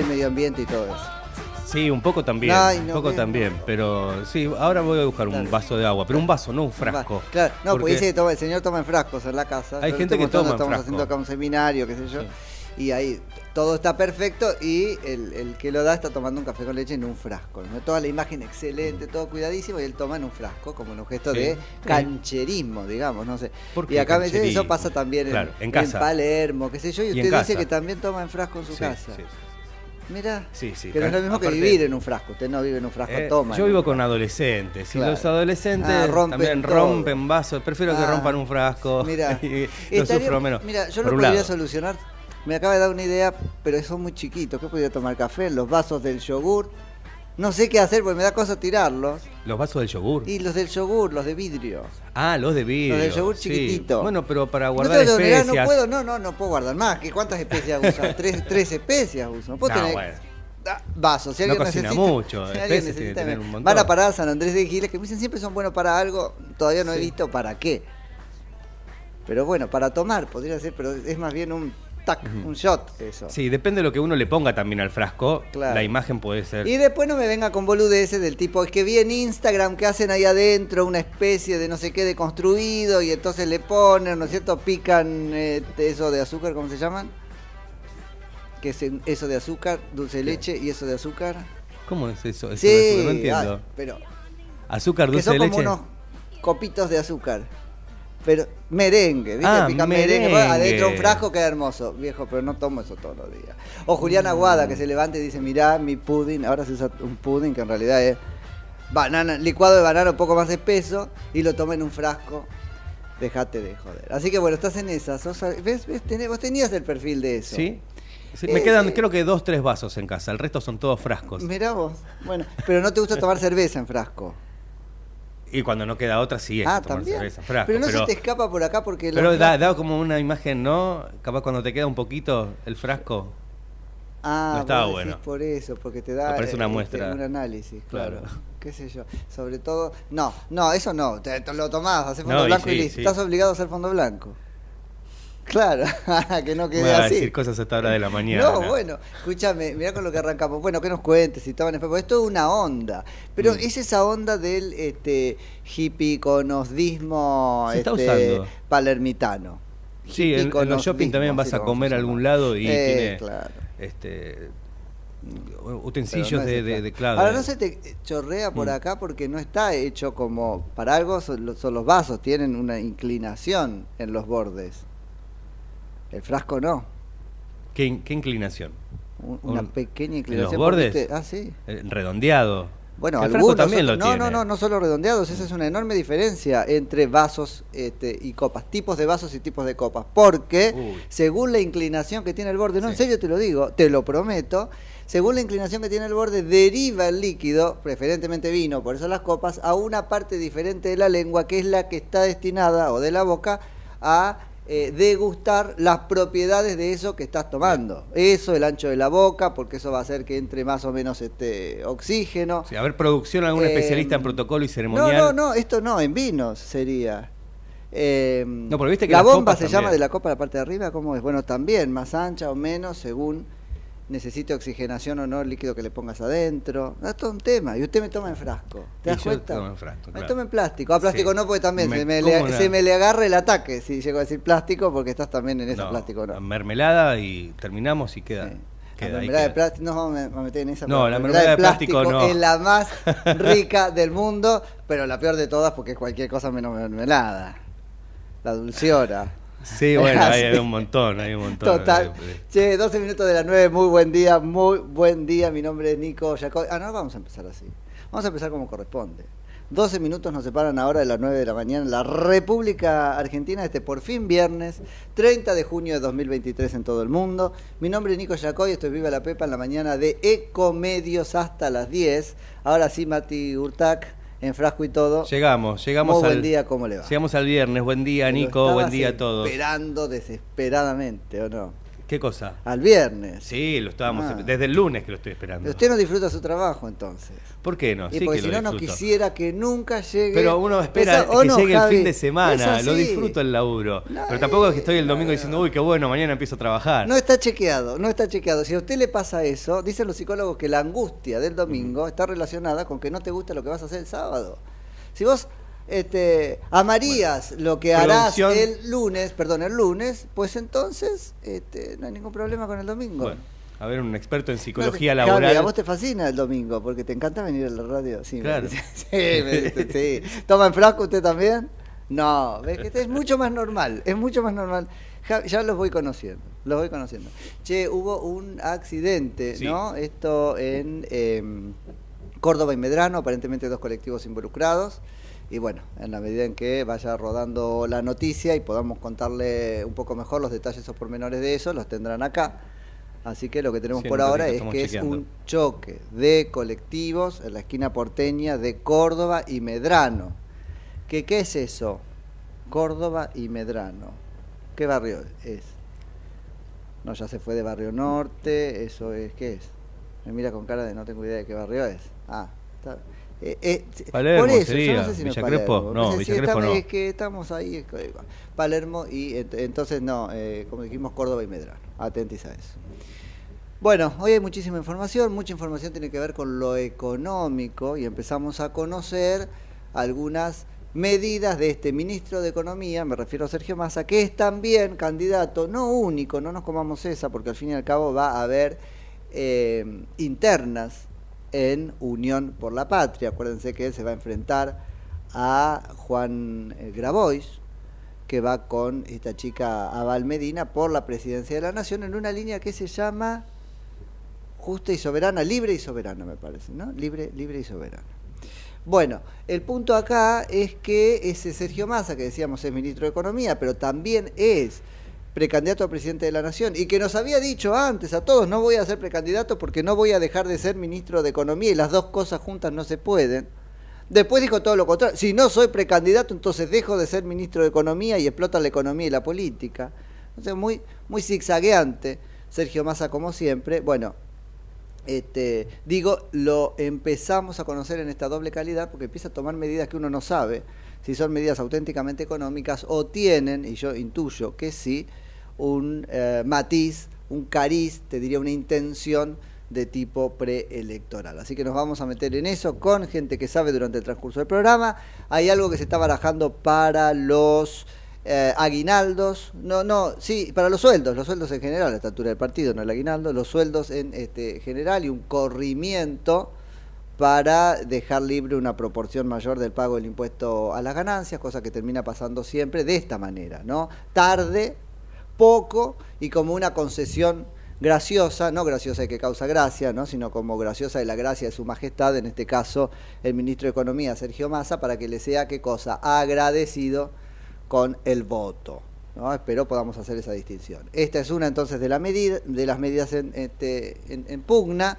el medio ambiente y todo eso. Sí, un poco también, Ay, un poco también, pero sí, ahora voy a buscar un vaso de agua, pero un vaso, no un frasco. Claro, no, porque Porque- dice que toma- el señor toma en frascos en la casa. Hay gente que toma en Estamos frasco. haciendo acá un seminario, qué sé yo. Y ahí todo está perfecto y el, el que lo da está tomando un café con leche en un frasco. ¿no? Toda la imagen excelente, todo cuidadísimo y él toma en un frasco como un gesto Sí, de cancherismo, digamos, no sé. ¿Por Y acá me dice, eso pasa también en, Claro, en casa. Palermo, qué sé yo, y, Y en usted dice que también toma en frasco en su Sí, casa. Mira, Sí, sí. no es lo mismo que vivir en un frasco. Usted no vive en un frasco, Eh, toma. yo vivo con adolescentes y Claro. los adolescentes Ah, rompen también todo. rompen vasos. Prefiero que Ah, rompan un frasco. Mira, y lo sufro menos. Mira, yo lo podría lado. solucionar. Me acaba de dar una idea, pero son muy chiquitos. ¿Qué podría tomar café? Los vasos del yogur. No sé qué hacer porque me da cosa tirarlos. Los vasos del yogur. Y los del yogur, los de vidrio. Ah, los de vidrio. Los del yogur sí. chiquitito. Bueno, pero para No guardar negar, especias. no puedo, no, no, no puedo guardar más. ¿Qué, ¿Cuántas especias usan? tres, tres especias uso. No puedo No, tener bueno. Vasos. Si No alguien cocina necesita, mucho, si alguien tiene necesita, un. Van a parar a San Andrés de Giles, que me dicen siempre son buenos para algo. Todavía no he visto para qué. Pero bueno, para tomar podría ser, pero es más bien un tac, un shot eso. Sí, depende de lo que uno le ponga también al frasco. Claro. La imagen puede ser. Y después no me venga con boludeces del tipo, es que vi en Instagram que hacen ahí adentro una especie de no sé qué de construido y entonces le ponen, ¿no es cierto? Pican eh, eso de azúcar, ¿cómo se llaman? Que es eso de azúcar, dulce de leche y eso de azúcar. ¿Cómo es eso? Eso Sí, no entiendo. pero Azúcar, que dulce son de como unos copitos de azúcar. Pero merengue, ¿viste? Ah, Pican merengue. merengue. adentro un frasco queda hermoso. Viejo, pero no tomo eso todos los días. O Julián Aguada que se levanta y dice, mirá mi pudding. Ahora se usa un pudding que en realidad es banana, licuado de banana un poco más espeso y lo toma en un frasco. Dejate de joder. Así que bueno, estás en esa. sos- ¿ves, ves? Tenés- vos tenías el perfil de eso. ¿Sí? Sí, Eh, me quedan, sí. creo que dos, tres vasos en casa. El resto son todos frascos. Mirá vos. Bueno, pero no te gusta tomar cerveza en frasco. Y cuando no queda otra, sí es Ah, tomar también. cerveza, frasco. pero no pero se te escapa por acá porque pero da, como una imagen, ¿no? Capaz cuando te queda un poquito el frasco. Ah, no estaba bueno. por eso, porque te da parece una eh, muestra. este, un análisis, claro. Claro. Qué sé yo. Sobre todo, no, no, eso no, te, te lo tomás, haces fondo No, blanco y, sí, listo. sí. Estás obligado a hacer fondo blanco. Claro, que no quede a así. decir cosas hasta ahora de la mañana. No, bueno, escúchame, mirá con lo que arrancamos. Bueno, que nos cuentes si estaban porque es toda una onda. Pero Mm. es esa onda del este hippie Se está este, usando. palermitano. Sí, en, en los shopping también vas a comer a algún lado y Eh, tiene claro. este utensilios no de, de, de. Ahora no se te chorrea por Mm. acá porque no está hecho como para algo son son los vasos, tienen una inclinación en los bordes. El frasco no, ¿Qué, in- qué inclinación? un- una Un- pequeña ¿En inclinación. los porque bordes? ah, sí. Eh, Redondeado. Bueno, el algunos frasco también lo no, tiene. no, no, no solo redondeados, esa es una enorme diferencia entre vasos este, y copas, tipos de vasos y tipos de copas, porque Uy. según la inclinación que tiene el borde, no, en serio te lo digo, te lo prometo, según la inclinación que tiene el borde, deriva el líquido, preferentemente vino, por eso las copas, a una parte diferente de la lengua, que es la que está destinada, o de la boca, a eh, degustar las propiedades de eso que estás tomando. Eso, el ancho de la boca, porque eso va a hacer que entre más o menos este oxígeno. Sí, a ver, producción, algún Eh, especialista en protocolo y No, ceremonial. no, no, esto no, en vinos sería. Eh, No, pero viste que la bomba se también. llama de la copa a la parte de arriba, ¿cómo es? Bueno, también, más ancha o menos, según necesite oxigenación o no el líquido que le pongas adentro. No, es todo un tema. Y usted me toma en frasco. ¿Te Y das yo cuenta? tomo en frasco, Me claro. toma en plástico. A plástico Sí. no, porque también Me se, me le, se me le agarra el ataque si llego a decir plástico, porque estás también en esa No, plástico, ¿no? Mermelada y terminamos y queda. Sí. queda la mermelada de plástico, no vamos a me- meter en esa. No, la mermelada de plástico no. Es la más rica del mundo, pero la peor de todas porque es cualquier cosa menos mermelada. La dulciora. Sí, bueno, hay, hay Sí. un montón, hay un montón. Total. Che, 12 minutos de las 9, muy buen día, muy buen día. Mi nombre es Nico Jacob. Ah, no, vamos a empezar así. Vamos a empezar como corresponde. 12 minutos nos separan ahora de las 9 de la mañana en la República Argentina, este por fin viernes, 30 de junio de 2023 en todo el mundo. Mi nombre es Nico Jacoy, estoy Viva la Pepa en la mañana de Ecomedios hasta las 10. Ahora sí, Mati Urtac, en frasco y todo. Llegamos, llegamos Muy al. buen día, ¿cómo le va? Llegamos al viernes. Buen día, Nico. Buen día a todos. Esperando desesperadamente, ¿o no? ¿Qué cosa? Al viernes. Sí, lo estábamos. Ah. Desde el lunes que lo estoy esperando. Usted no disfruta su trabajo entonces. ¿Por qué no? y Sí porque que si no, no quisiera que nunca llegue. Pero uno espera Esa- ¿o que no, llegue Javi? el fin de semana. Lo disfruto el laburo. No, Pero tampoco es que estoy el domingo diciendo, uy, qué bueno, mañana empiezo a trabajar. No está chequeado, no está chequeado. Si a usted le pasa eso, dicen los psicólogos que la angustia del domingo está relacionada con que no te gusta lo que vas a hacer el sábado. Si vos este, amarías lo que harás producción- el lunes, perdón, el lunes, pues entonces este, no hay ningún problema con el domingo. Bueno, a ver, un experto en No, psicología Javi, laboral. a vos te fascina el domingo porque te encanta venir a la radio. Sí, Claro. sí, me dice, sí. ¿Toma en frasco usted también? No, ves que este es mucho más normal, es mucho más normal. Ja- Ya los voy conociendo, los voy conociendo. Che, hubo un accidente, Sí. ¿no? Esto en eh, Córdoba y Medrano, aparentemente dos colectivos involucrados. Y bueno, en la medida en que vaya rodando la noticia y podamos contarle un poco mejor los detalles o pormenores de eso, los tendrán acá. Así que lo que tenemos Sí, por ahora es que chequeando. es un choque de colectivos en la esquina porteña de Córdoba y Medrano. ¿Qué, ¿Qué es eso? Córdoba y Medrano. ¿Qué barrio es? No, ya se fue de Barrio Norte, eso es, ¿qué es? Me mira con cara de no tengo idea de qué barrio es. Ah, está. Eh, eh, Palermo por eso, yo no sé si Villa Crespo, Palermo. no, Sí, Villa estamos- Crespo no. Es que estamos ahí, que- Palermo y ent- entonces no, eh, como dijimos, Córdoba y Medrano. Atentis a eso. Bueno, hoy hay muchísima información, mucha información tiene que ver con lo económico y empezamos a conocer algunas medidas de este ministro de Economía, me refiero a Sergio Massa, que es también candidato, no único, no nos comamos esa, porque al fin y al cabo va a haber eh, internas en Unión por la Patria. Acuérdense que él se va a enfrentar a Juan eh, Grabois, que va con esta chica Abal Medina por la presidencia de la Nación en una línea que se llama justa y soberana, libre y soberana me parece, ¿no? Libre, libre y soberana. Bueno, el punto acá es que ese Sergio Massa, que decíamos es ministro de Economía, pero también es precandidato a presidente de la Nación y que nos había dicho antes a todos, no voy a ser precandidato porque no voy a dejar de ser ministro de Economía y las dos cosas juntas no se pueden. Después dijo todo lo contrario, si no soy precandidato entonces dejo de ser ministro de Economía y explota la economía y la política. Entonces muy, muy zigzagueante Sergio Massa como siempre. Bueno, este, digo, lo empezamos a conocer en esta doble calidad porque empieza a tomar medidas que uno no sabe si son medidas auténticamente económicas o tienen, y yo intuyo que sí, un eh, matiz, un cariz, te diría una intención de tipo preelectoral. Así que nos vamos a meter en eso con gente que sabe durante el transcurso del programa. Hay algo que se está barajando para los eh, aguinaldos, no, no, sí, para los sueldos, los sueldos en general, la estatura del partido, no el aguinaldo, los sueldos en este, general y un corrimiento para dejar libre una proporción mayor del pago del impuesto a las ganancias, cosa que termina pasando siempre de esta manera, ¿no? Tarde, poco y como una concesión graciosa, no graciosa de que causa gracia, ¿no? sino como graciosa de la gracia de su majestad, en este caso el ministro de Economía, Sergio Massa, para que le sea qué cosa, agradecido con el voto. ¿no? Espero podamos hacer esa distinción. Esta es una entonces de, la medida, de las medidas en, este, en, en pugna.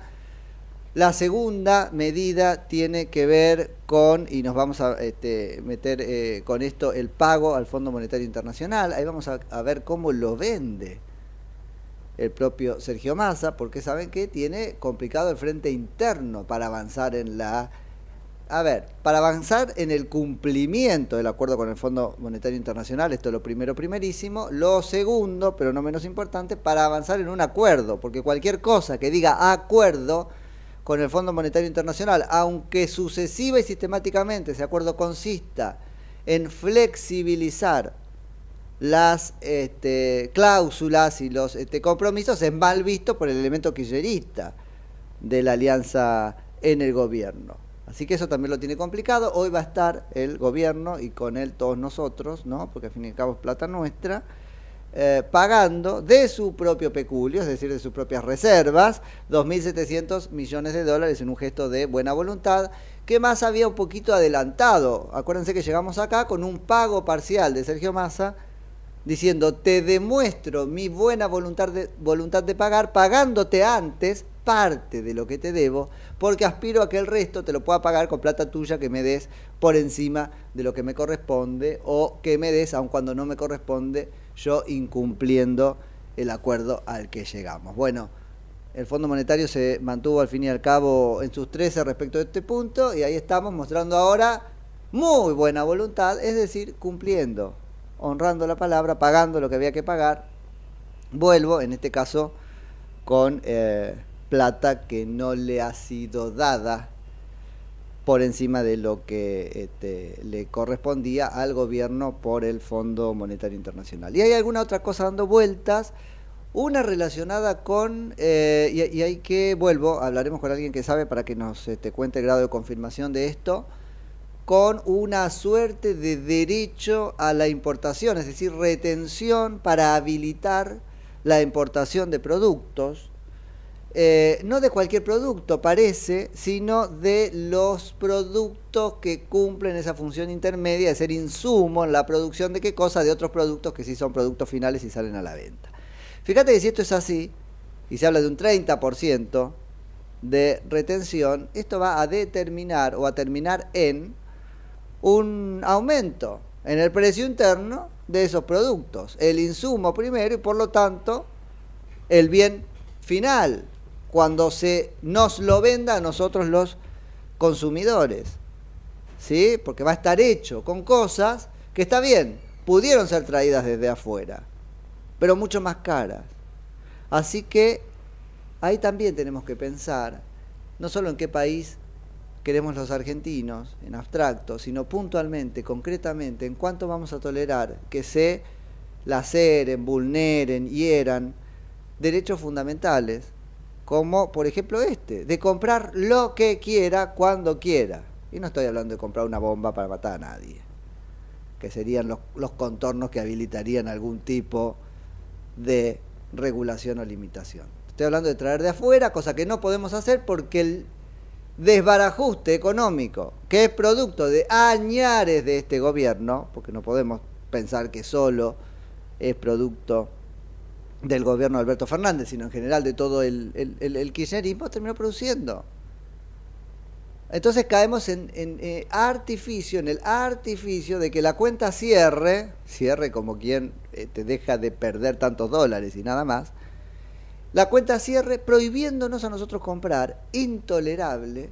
La segunda medida tiene que ver con, y nos vamos a este, meter eh, con esto, el pago al Fondo Monetario Internacional. Ahí vamos a, ver cómo lo vende el propio Sergio Massa, porque saben que tiene complicado el frente interno para avanzar en la... A ver, para avanzar en el cumplimiento del acuerdo con el Fondo Monetario Internacional, esto es lo primero, primerísimo. Lo segundo, pero no menos importante, para avanzar en un acuerdo, porque cualquier cosa que diga acuerdo con el Fondo Monetario Internacional, aunque sucesiva y sistemáticamente ese acuerdo consista en flexibilizar las este, cláusulas y los este, compromisos, es mal visto por el elemento kirchnerista de la alianza en el gobierno. Así que eso también lo tiene complicado. Hoy va a estar el gobierno y con él todos nosotros, ¿no? porque al fin y al cabo es plata nuestra, eh, pagando de su propio peculio, es decir, de sus propias reservas, 2.700 millones de dólares en un gesto de buena voluntad, que más había un poquito adelantado. Acuérdense que llegamos acá con un pago parcial de Sergio Massa, diciendo, te demuestro mi buena voluntad de, voluntad de pagar, pagándote antes parte de lo que te debo, porque aspiro a que el resto te lo pueda pagar con plata tuya que me des por encima de lo que me corresponde o que me des, aun cuando no me corresponde, yo incumpliendo el acuerdo al que llegamos. Bueno, el Fondo Monetario se mantuvo al fin y al cabo en sus 13 respecto de este punto y ahí estamos mostrando ahora muy buena voluntad, es decir, cumpliendo, honrando la palabra, pagando lo que había que pagar. Vuelvo, en este caso, con eh, plata que no le ha sido dada por encima de lo que este, le correspondía al gobierno por el Fondo Monetario Internacional. Y hay alguna otra cosa dando vueltas, una relacionada con, eh, y, hay que, vuelvo, hablaremos con alguien que sabe para que nos este, cuente el grado de confirmación de esto, con una suerte de derecho a la importación, es decir, retención para habilitar la importación de productos eh, no de cualquier producto, parece, sino de los productos que cumplen esa función intermedia de ser insumo en la producción de qué cosa, de otros productos que sí son productos finales y salen a la venta. Fíjate que si esto es así, y se habla de un 30% de retención, esto va a determinar o a terminar en un aumento en el precio interno de esos productos. El insumo primero y por lo tanto el bien final cuando se nos lo venda a nosotros los consumidores. ¿Sí? Porque va a estar hecho con cosas que está bien, pudieron ser traídas desde afuera, pero mucho más caras. Así que ahí también tenemos que pensar, no solo en qué país queremos los argentinos, en abstracto, sino puntualmente, concretamente, en cuánto vamos a tolerar que se laceren, vulneren, hieran derechos fundamentales como por ejemplo este, de comprar lo que quiera cuando quiera. Y no estoy hablando de comprar una bomba para matar a nadie, que serían los, contornos que habilitarían algún tipo de regulación o limitación. Estoy hablando de traer de afuera, cosa que no podemos hacer porque el desbarajuste económico, que es producto de añares de este gobierno, porque no podemos pensar que solo es producto del gobierno de Alberto Fernández, sino en general de todo el, kirchnerismo, terminó produciendo. Entonces caemos en, en eh, artificio, en el artificio de que la cuenta cierre, cierre como quien eh, te deja de perder tantos dólares y nada más, la cuenta cierre prohibiéndonos a nosotros comprar, intolerable,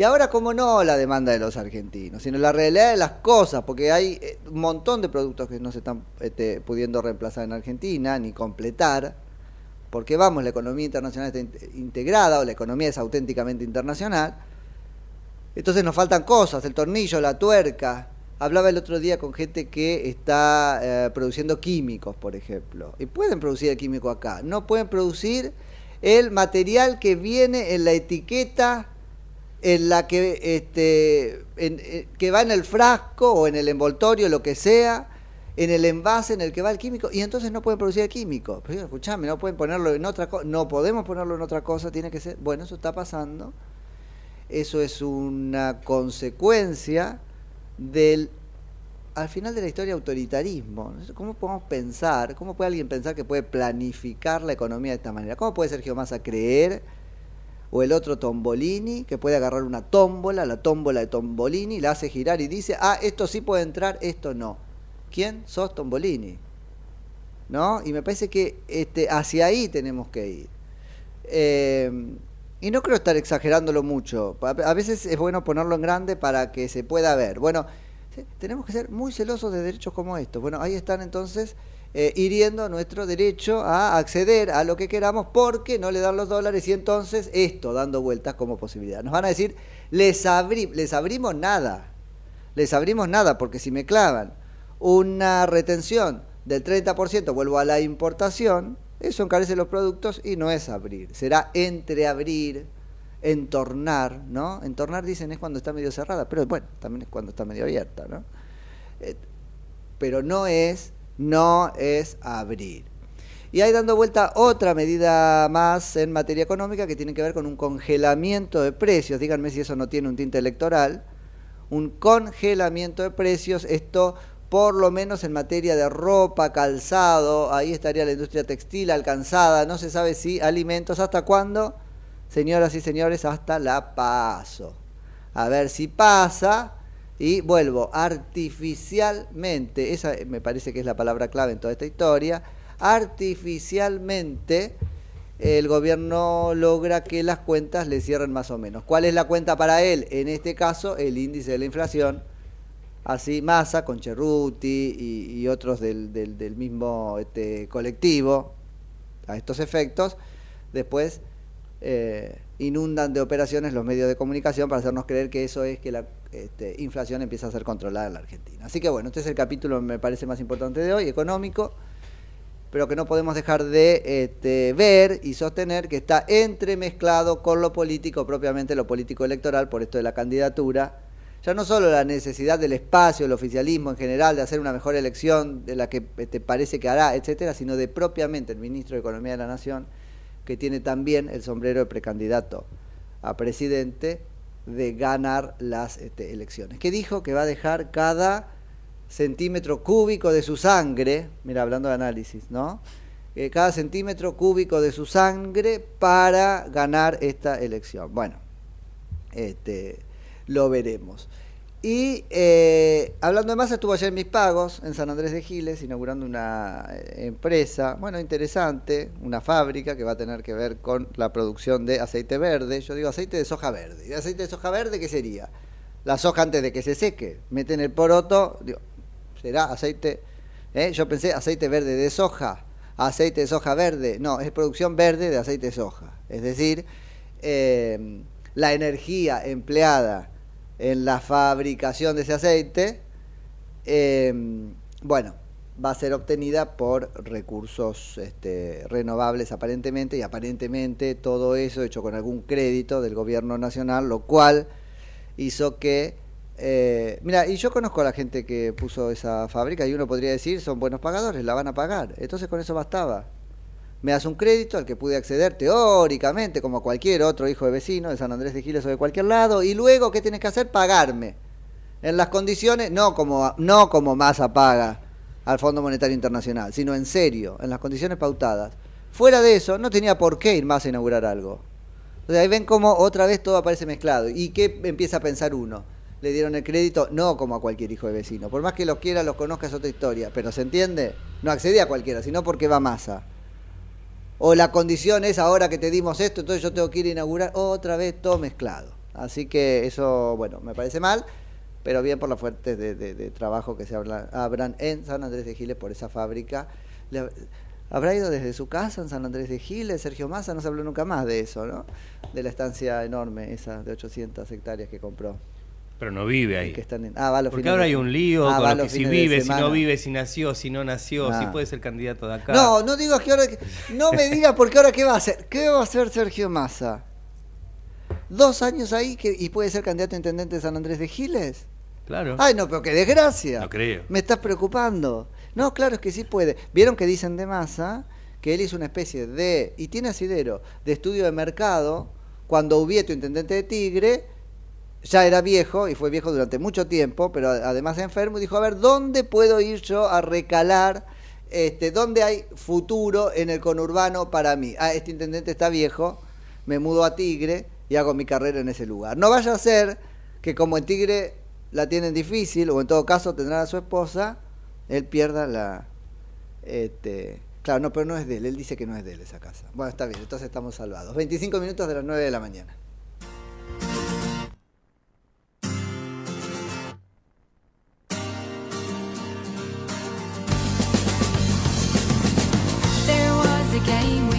Y ahora, como no la demanda de los argentinos, sino la realidad de las cosas, porque hay eh, un montón de productos que no se están este, pudiendo reemplazar en Argentina ni completar, porque vamos, la economía internacional está in- integrada o la economía es auténticamente internacional. Entonces nos faltan cosas, el tornillo, la tuerca. Hablaba el otro día con gente que está eh, produciendo químicos, por ejemplo. Y pueden producir el químico acá. No pueden producir el material que viene en la etiqueta en la que este en- en- que va en el frasco o en el envoltorio lo que sea en el envase en el que va el químico y entonces no pueden producir el químico pero escuchame no pueden ponerlo en otra cosa no podemos ponerlo en otra cosa tiene que ser bueno eso está pasando eso es una consecuencia del al final de la historia autoritarismo. ¿Cómo podemos pensar, cómo puede alguien pensar que puede planificar la economía de esta manera? ¿Cómo puede Sergio Massa creer, o el otro Tombolini, que puede agarrar una tómbola, la tómbola de Tombolini, la hace girar y dice, ah, esto sí puede entrar, esto no? ¿Quién sos Tombolini? ¿No? Y me parece que este, hacia ahí tenemos que ir. Eh, y no creo estar exagerándolo mucho. A veces es bueno ponerlo en grande para que se pueda ver. Bueno, tenemos que ser muy celosos de derechos como estos. Bueno, ahí están entonces eh, hiriendo nuestro derecho a acceder a lo que queramos porque no le dan los dólares y entonces esto dando vueltas como posibilidad. Nos van a decir, les, abri les abrimos nada. Les abrimos nada porque si me clavan una retención del 30%, vuelvo a la importación, eso encarece los productos y no es abrir, será entreabrir, entornar, ¿no? Entornar dicen es cuando está medio cerrada, pero bueno, también es cuando está medio abierta, ¿no? Eh, pero no es, no es abrir. Y hay dando vuelta otra medida más en materia económica que tiene que ver con un congelamiento de precios. Díganme si eso no tiene un tinte electoral. Un congelamiento de precios, esto por lo menos en materia de ropa, calzado, ahí estaría la industria textil alcanzada, no se sabe si alimentos, ¿hasta cuándo? Señoras y señores, hasta la paso. A ver si pasa. Y vuelvo, artificialmente, esa me parece que es la palabra clave en toda esta historia, artificialmente el gobierno logra que las cuentas le cierren más o menos. ¿Cuál es la cuenta para él? En este caso, el índice de la inflación. Así, Massa, con Cerruti y, otros del, del, del mismo este, colectivo, a estos efectos, después eh, inundan de operaciones los medios de comunicación para hacernos creer que eso es que la este, inflación empieza a ser controlada en la Argentina. Así que bueno, este es el capítulo me parece más importante de hoy, económico, pero que no podemos dejar de este, ver y sostener que está entremezclado con lo político, propiamente lo político electoral, por esto de la candidatura. Ya no solo la necesidad del espacio, el oficialismo en general, de hacer una mejor elección de la que este, parece que hará, etcétera, sino de propiamente el ministro de Economía de la Nación, que tiene también el sombrero de precandidato a presidente de ganar las este, elecciones. Que dijo que va a dejar cada centímetro cúbico de su sangre, mira, hablando de análisis, ¿no? Eh, cada centímetro cúbico de su sangre para ganar esta elección. Bueno, este, lo veremos. Y eh, hablando de más, estuvo ayer en Mis Pagos, en San Andrés de Giles, inaugurando una eh, empresa, bueno, interesante, una fábrica que va a tener que ver con la producción de aceite verde. Yo digo aceite de soja verde. ¿Y aceite de soja verde qué sería? La soja antes de que se seque. Meten el poroto, digo, será aceite. ¿eh? Yo pensé aceite verde de soja, aceite de soja verde. No, es producción verde de aceite de soja. Es decir, eh, la energía empleada en la fabricación de ese aceite, eh, bueno, va a ser obtenida por recursos este, renovables aparentemente y aparentemente todo eso hecho con algún crédito del gobierno nacional, lo cual hizo que eh, mira, y yo conozco a la gente que puso esa fábrica y uno podría decir, son buenos pagadores, la van a pagar. Entonces con eso bastaba. Me das un crédito al que pude acceder teóricamente, como cualquier otro hijo de vecino de San Andrés de Giles o de cualquier lado, y luego, ¿qué tienes que hacer? Pagarme. En las condiciones, no como, no como Massa paga al Fondo Monetario Internacional, sino en serio, en las condiciones pautadas. Fuera de eso, no tenía por qué ir más a inaugurar algo. Entonces ahí ven cómo otra vez todo aparece mezclado. ¿Y qué empieza a pensar uno? Le dieron el crédito no como a cualquier hijo de vecino. Por más que los quiera, los conozca, es otra historia. Pero ¿se entiende? No accedía a cualquiera, sino porque va Massa. O la condición es ahora que te dimos esto, entonces yo tengo que ir a inaugurar otra vez todo mezclado. Así que eso, bueno, me parece mal, pero bien por las fuertes de, trabajo que se habla- abran en San Andrés de Giles por esa fábrica. Le- ¿Habrá ido desde su casa en San Andrés de Giles? Sergio Massa no se habló nunca más de eso, ¿no? De la estancia enorme, esa de 800 hectáreas que compró. Pero no vive ahí. Y que están en- ah, va los Porque fines ahora de- hay un lío Ah, con lo que si vive, si no vive, si nació, si no nació, si Ah. puede ser candidato de acá. No, no digas que ahora. No me digas porque ahora qué va a hacer. ¿Qué va a hacer Sergio Massa? ¿Dos años ahí que, y puede ser candidato a intendente de San Andrés de Giles? Claro. Ay, no, pero qué desgracia. No creo. Me estás preocupando. No, claro, es que sí puede. Vieron que dicen de Massa que él hizo una especie de. Y tiene asidero. De estudio de mercado. Cuando Ubieto, intendente de Tigre, ya era viejo y fue viejo durante mucho tiempo, pero además enfermo, y dijo, a ver, ¿dónde puedo ir yo a recalar? Este, ¿Dónde hay futuro en el conurbano para mí? Ah, este intendente está viejo, me mudo a Tigre y hago mi carrera en ese lugar. No vaya a ser que como en Tigre la tienen difícil, o en todo caso tendrán a su esposa, él pierda la... Este, claro, no, pero no es de él, él dice que no es de él esa casa. Bueno, está bien, entonces estamos salvados. 25 minutos de las 9 de la mañana. game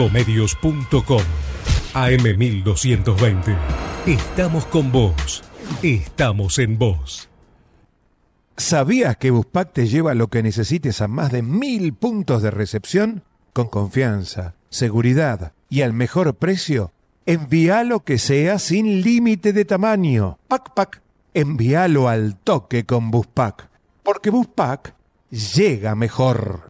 Ecomedios.com AM1220. Estamos con vos. Estamos en vos. ¿Sabías que Buspack te lleva lo que necesites a más de mil puntos de recepción? Con confianza, seguridad y al mejor precio. Envíalo que sea sin límite de tamaño. Pac Pac. Envíalo al toque con Buspack. Porque Buspack llega mejor.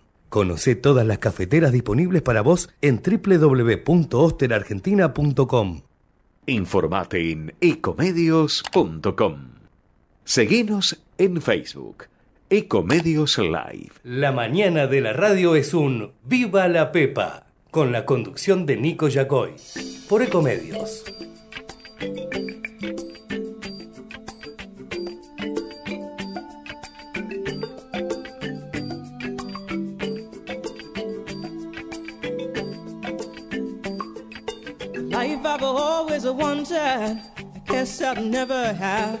Conoce todas las cafeteras disponibles para vos en www.osterargentina.com. Informate en ecomedios.com. Seguinos en Facebook. Ecomedios Live. La mañana de la radio es un Viva la Pepa, con la conducción de Nico Yacoy, por Ecomedios. Always wanted, I guess I'll never have.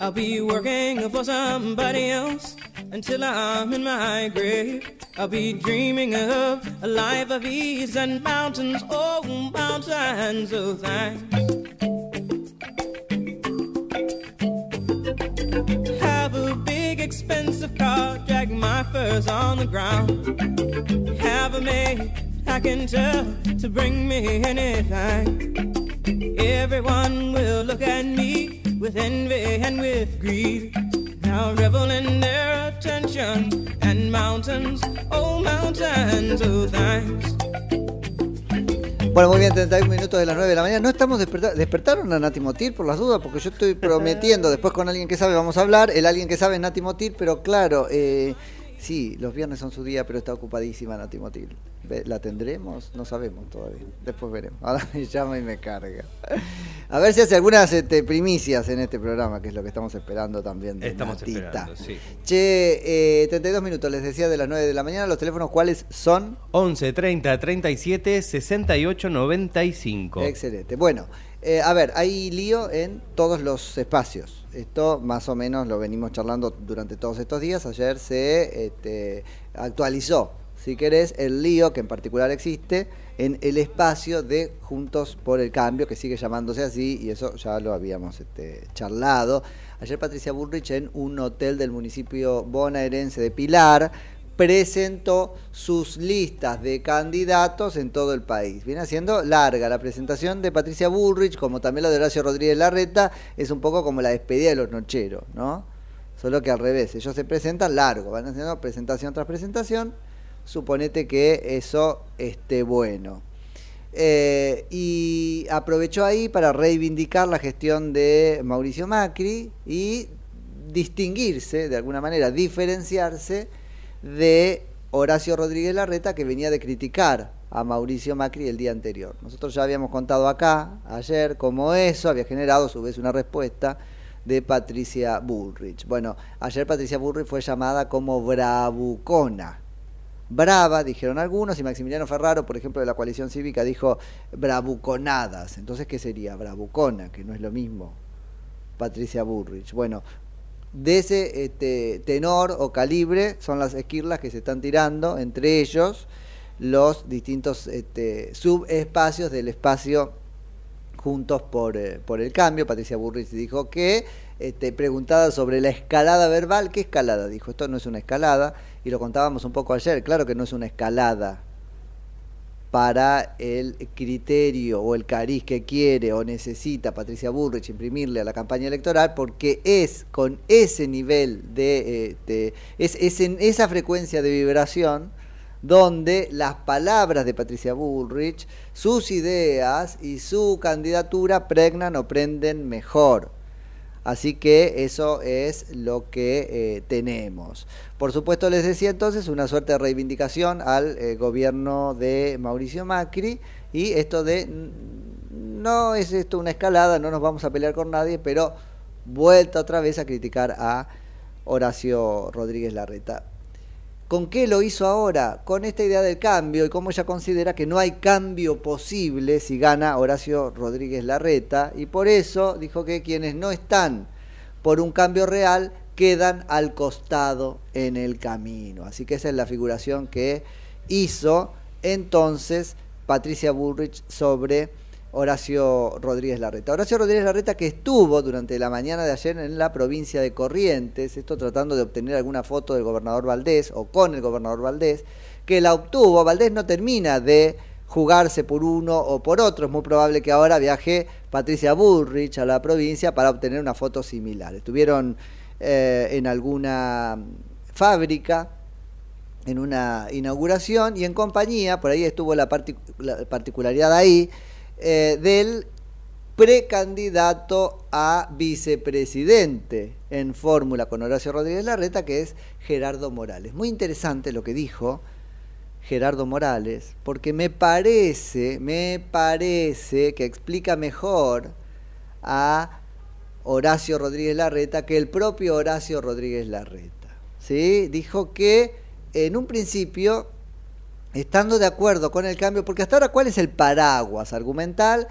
I'll be working for somebody else until I'm in my grave. I'll be dreaming of a life of ease and mountains, oh, mountains of thanks. Have a big expensive car, drag my furs on the ground. Have a maid I can tell to bring me anything. Everyone will look at me with envy and with greed. Now revel in their attention and mountains, oh mountains, oh thanks. Bueno, muy bien, 31 minutos de las 9 de la mañana. No estamos despertando. ¿Despertaron a Nati Motil por las dudas? Porque yo estoy prometiendo, después con alguien que sabe vamos a hablar. El alguien que sabe es Nati Motil, pero claro, eh, sí, los viernes son su día, pero está ocupadísima Nati Motil. ¿La tendremos? No sabemos todavía. Después veremos. Ahora me llama y me carga. A ver si hace algunas este, primicias en este programa, que es lo que estamos esperando también. De Estamos Natita. esperando, sí. Che, eh, 32 minutos, les decía de las 9 de la mañana. Los teléfonos, ¿cuáles son? 11 30 37 68 95. Excelente. Bueno, eh, a ver, hay lío en todos los espacios. Esto más o menos lo venimos charlando durante todos estos días. Ayer se este, actualizó, si querés, el lío que en particular existe en el espacio de Juntos por el Cambio, que sigue llamándose así, y eso ya lo habíamos este, charlado. Ayer Patricia Bullrich en un hotel del municipio bonaerense de Pilar presentó sus listas de candidatos en todo el país. Viene haciendo larga la presentación de Patricia Bullrich, como también la de Horacio Rodríguez Larreta, es un poco como la despedida de los nocheros, ¿no? Solo que al revés, ellos se presentan largo, van haciendo presentación tras presentación, suponete que eso esté bueno. Eh, y aprovechó ahí para reivindicar la gestión de Mauricio Macri y distinguirse, de alguna manera, diferenciarse de Horacio Rodríguez Larreta, que venía de criticar a Mauricio Macri el día anterior. Nosotros ya habíamos contado acá, ayer, cómo eso había generado a su vez una respuesta de Patricia Bullrich. Bueno, ayer Patricia Bullrich fue llamada como bravucona. Brava, dijeron algunos, y Maximiliano Ferraro, por ejemplo, de la coalición cívica, dijo bravuconadas. Entonces, ¿qué sería? Bravucona, que no es lo mismo. Patricia Bullrich. Bueno, de ese este, tenor o calibre son las esquirlas que se están tirando, entre ellos los distintos este, subespacios del espacio Juntos por, eh, por el Cambio. Patricia Burris dijo que, este, preguntada sobre la escalada verbal, ¿qué escalada? Dijo, esto no es una escalada, y lo contábamos un poco ayer, claro que no es una escalada para el criterio o el cariz que quiere o necesita Patricia Bullrich imprimirle a la campaña electoral, porque es con ese nivel de, de- es, es en esa frecuencia de vibración donde las palabras de Patricia Bullrich, sus ideas y su candidatura pregnan o prenden mejor. Así que eso es lo que eh, tenemos. Por supuesto, les decía entonces una suerte de reivindicación al eh, gobierno de Mauricio Macri Y esto de no es esto una escalada, no nos vamos a pelear con nadie, pero vuelta otra vez a criticar a Horacio Rodríguez Larreta. ¿Con qué lo hizo ahora? Con esta idea del cambio y cómo ella considera que no hay cambio posible si gana Horacio Rodríguez Larreta y por eso dijo que quienes no están por un cambio real quedan al costado en el camino. Así que esa es la figuración que hizo entonces Patricia Bullrich sobre Horacio Rodríguez Larreta. Horacio Rodríguez Larreta que estuvo durante la mañana de ayer en la provincia de Corrientes, esto tratando de obtener alguna foto del gobernador Valdés o con el gobernador Valdés, que la obtuvo. Valdés no termina de jugarse por uno o por otro. Es muy probable que ahora viaje Patricia Bullrich a la provincia para obtener una foto similar. Estuvieron eh, en alguna fábrica en una inauguración y en compañía, por ahí estuvo la, partic la particularidad ahí, eh, del precandidato a vicepresidente en fórmula con Horacio Rodríguez Larreta, que es Gerardo Morales. Muy interesante lo que dijo Gerardo Morales, porque me parece, me parece que explica mejor a Horacio Rodríguez Larreta que el propio Horacio Rodríguez Larreta. ¿Sí? Dijo que en un principio estando de acuerdo con el cambio, porque hasta ahora cuál es el paraguas argumental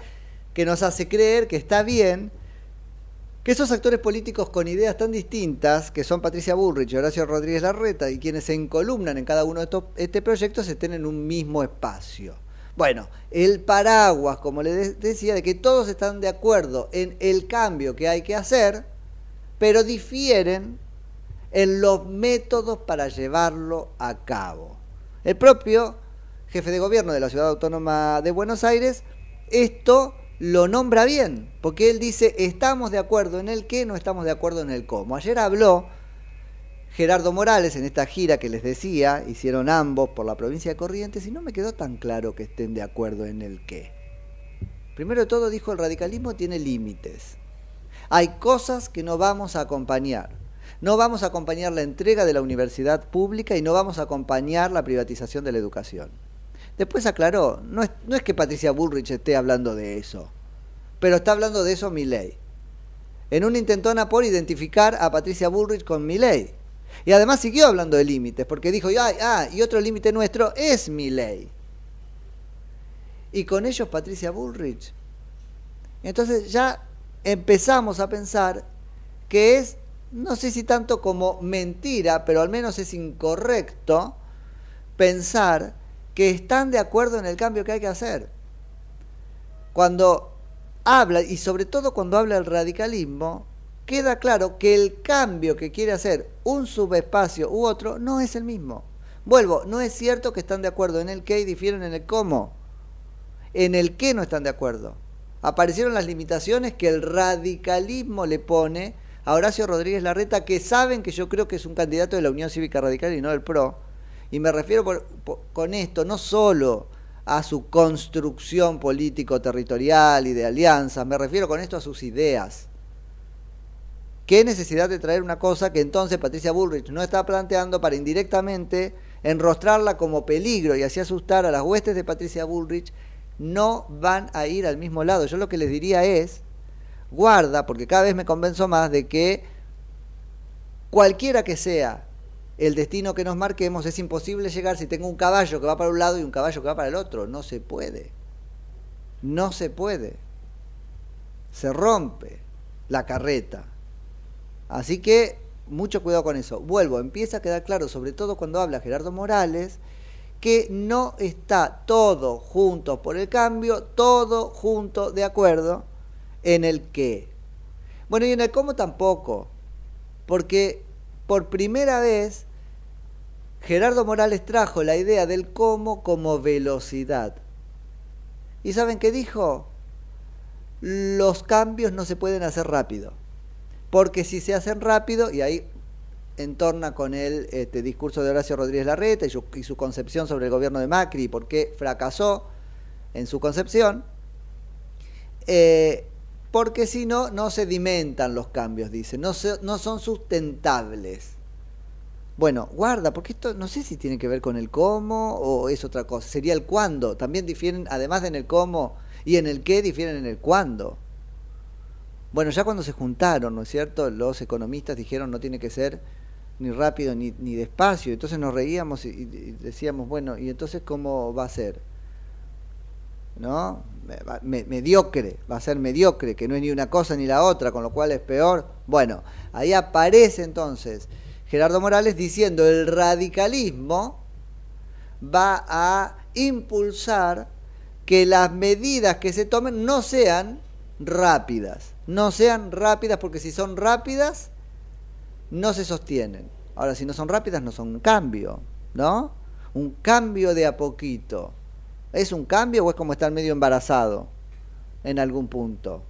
que nos hace creer que está bien que esos actores políticos con ideas tan distintas, que son Patricia Bullrich y Horacio Rodríguez Larreta, y quienes se encolumnan en cada uno de estos este proyectos, estén en un mismo espacio. Bueno, el paraguas, como les decía, de que todos están de acuerdo en el cambio que hay que hacer, pero difieren en los métodos para llevarlo a cabo. El propio jefe de gobierno de la Ciudad Autónoma de Buenos Aires esto lo nombra bien, porque él dice, estamos de acuerdo en el qué, no estamos de acuerdo en el cómo. Ayer habló Gerardo Morales en esta gira que les decía, hicieron ambos por la provincia de Corrientes y no me quedó tan claro que estén de acuerdo en el qué. Primero de todo dijo, el radicalismo tiene límites. Hay cosas que no vamos a acompañar. No vamos a acompañar la entrega de la universidad pública y no vamos a acompañar la privatización de la educación. Después aclaró, no es, no es que Patricia Bullrich esté hablando de eso, pero está hablando de eso ley. En un intentona por identificar a Patricia Bullrich con ley. Y además siguió hablando de límites, porque dijo, ah, y otro límite nuestro es mi ley. Y con ellos Patricia Bullrich. Entonces ya empezamos a pensar que es no sé si tanto como mentira, pero al menos es incorrecto pensar que están de acuerdo en el cambio que hay que hacer. Cuando habla, y sobre todo cuando habla el radicalismo, queda claro que el cambio que quiere hacer un subespacio u otro no es el mismo. Vuelvo, no es cierto que están de acuerdo en el qué y difieren en el cómo. En el qué no están de acuerdo. Aparecieron las limitaciones que el radicalismo le pone a Horacio Rodríguez Larreta, que saben que yo creo que es un candidato de la Unión Cívica Radical y no del PRO. Y me refiero con esto no solo a su construcción político-territorial y de alianzas, me refiero con esto a sus ideas. ¿Qué necesidad de traer una cosa que entonces Patricia Bullrich no está planteando para indirectamente enrostrarla como peligro y así asustar a las huestes de Patricia Bullrich? No van a ir al mismo lado. Yo lo que les diría es, guarda, porque cada vez me convenzo más de que cualquiera que sea el destino que nos marquemos, es imposible llegar si tengo un caballo que va para un lado y un caballo que va para el otro. No se puede. No se puede. Se rompe la carreta. Así que mucho cuidado con eso. Vuelvo, empieza a quedar claro, sobre todo cuando habla Gerardo Morales, que no está todo junto por el cambio, todo junto de acuerdo en el qué. Bueno, y en el cómo tampoco, porque por primera vez Gerardo Morales trajo la idea del cómo como velocidad. ¿Y saben qué dijo? Los cambios no se pueden hacer rápido, porque si se hacen rápido, y ahí entorna con el este, discurso de Horacio Rodríguez Larreta y su, concepción sobre el gobierno de Macri y por qué fracasó en su concepción, eh, porque si no, no sedimentan los cambios, dice, no, son sustentables. Bueno, guarda, porque esto no sé si tiene que ver con el cómo o es otra cosa. Sería el cuándo. También difieren, además de en el cómo y en el qué, difieren en el cuándo. Bueno, ya cuando se juntaron, ¿no es cierto? Los economistas dijeron no tiene que ser ni rápido ni, ni despacio. Entonces nos reíamos y decíamos, bueno, ¿y entonces cómo va a ser? ¿No? Me- mediocre, va a ser mediocre, que no es ni una cosa ni la otra, con lo cual es peor. Bueno, ahí aparece entonces Gerardo Morales diciendo el radicalismo va a impulsar que las medidas que se tomen no sean rápidas, no sean rápidas porque si son rápidas no se sostienen. Ahora, si no son rápidas no son un cambio, ¿no? Un cambio de a poquito. ¿Es un cambio o es como estar medio embarazado en algún punto?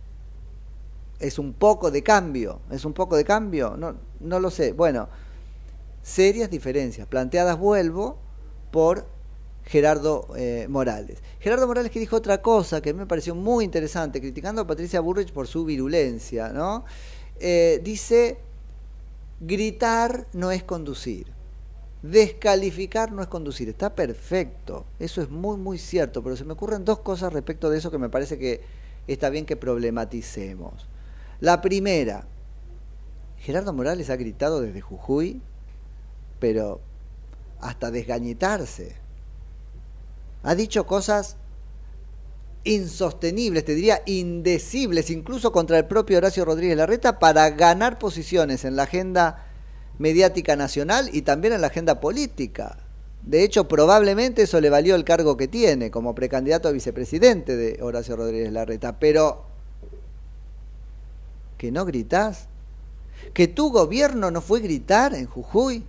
¿Es un poco de cambio? ¿Es un poco de cambio? No, no lo sé. Bueno, serias diferencias, planteadas, vuelvo, por Gerardo eh, Morales. Gerardo Morales que dijo otra cosa que me pareció muy interesante, criticando a Patricia Burrich por su virulencia, ¿no? Eh, dice, gritar no es conducir. Descalificar no es conducir. Está perfecto. Eso es muy, muy cierto. Pero se me ocurren dos cosas respecto de eso que me parece que está bien que problematicemos. La primera, Gerardo Morales ha gritado desde Jujuy, pero hasta desgañitarse. Ha dicho cosas insostenibles, te diría indecibles, incluso contra el propio Horacio Rodríguez Larreta, para ganar posiciones en la agenda mediática nacional y también en la agenda política. De hecho, probablemente eso le valió el cargo que tiene como precandidato a vicepresidente de Horacio Rodríguez Larreta. Pero, ¿que no gritás? ¿Que tu gobierno no fue gritar en Jujuy?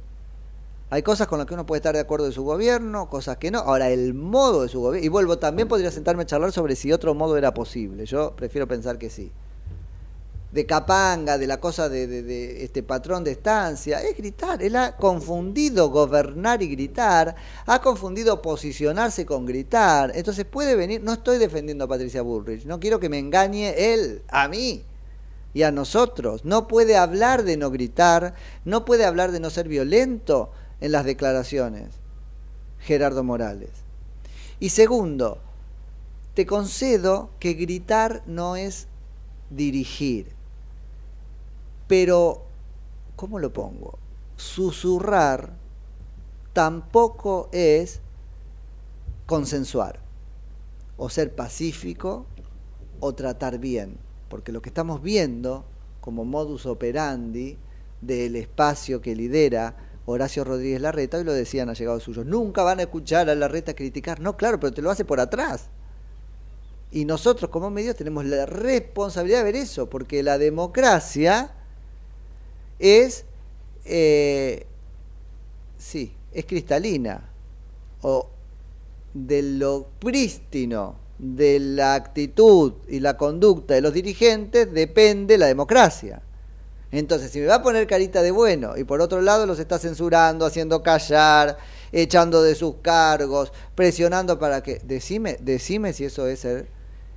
Hay cosas con las que uno puede estar de acuerdo de su gobierno, cosas que no. Ahora, el modo de su gobierno. Y vuelvo, también podría sentarme a charlar sobre si otro modo era posible. Yo prefiero pensar que sí. De capanga, de la cosa de, este patrón de estancia, es gritar. Él ha confundido gobernar y gritar, ha confundido posicionarse con gritar. Entonces puede venir. No estoy defendiendo a Patricia Bullrich, no quiero que me engañe él, a mí y a nosotros. No puede hablar de no gritar, no puede hablar de no ser violento en las declaraciones. Gerardo Morales. Y segundo, te concedo que gritar no es dirigir. Pero, ¿cómo lo pongo? Susurrar tampoco es consensuar, o ser pacífico, o tratar bien. Porque lo que estamos viendo como modus operandi del espacio que lidera Horacio Rodríguez Larreta, hoy lo decían allegados suyos, nunca van a escuchar a Larreta criticar. No, claro, pero te lo hace por atrás. Y nosotros como medios tenemos la responsabilidad de ver eso, porque la democracia es, eh, sí, es cristalina, o de lo prístino de la actitud y la conducta de los dirigentes depende la democracia. Entonces, si me va a poner carita de bueno y por otro lado los está censurando, haciendo callar, echando de sus cargos, presionando para que decime, decime si eso es ser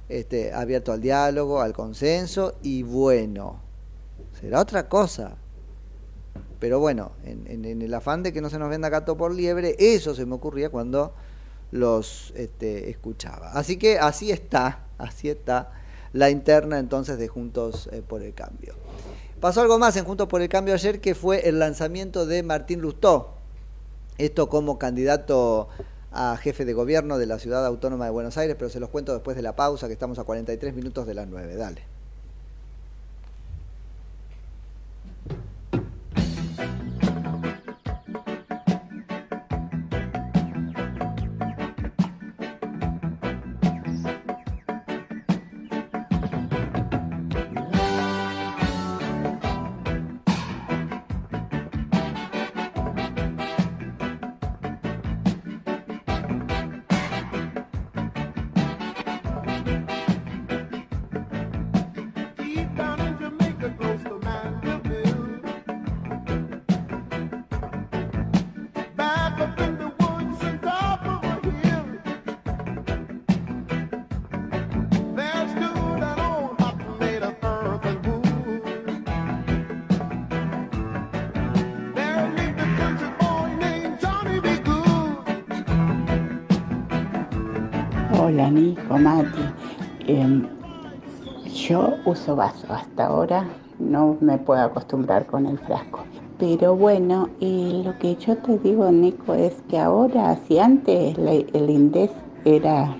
este, abierto al diálogo, al consenso y bueno. Será otra cosa. Pero bueno, en, el afán de que no se nos venda gato por liebre, eso se me ocurría cuando los este, escuchaba. Así que así está, así está la interna entonces de Juntos eh, por el Cambio. Pasó algo más en Juntos por el Cambio ayer que fue el lanzamiento de Martín Lustó. Esto como candidato a jefe de gobierno de la ciudad autónoma de Buenos Aires, pero se los cuento después de la pausa, que estamos a 43 minutos de las 9. Dale. Em, yo uso vaso hasta ahora, no me puedo acostumbrar con el frasco. Pero bueno, y lo que yo te digo, Nico, es que ahora, si antes el INDES era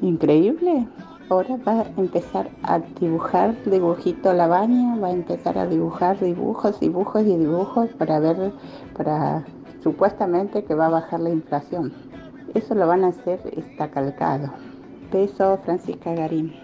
increíble, ahora va a empezar a dibujar dibujito la baña, va a empezar a dibujar dibujos, dibujos y dibujos para ver, para supuestamente que va a bajar la inflación. Eso lo van a hacer, está calcado. Beso, Francisca Garín.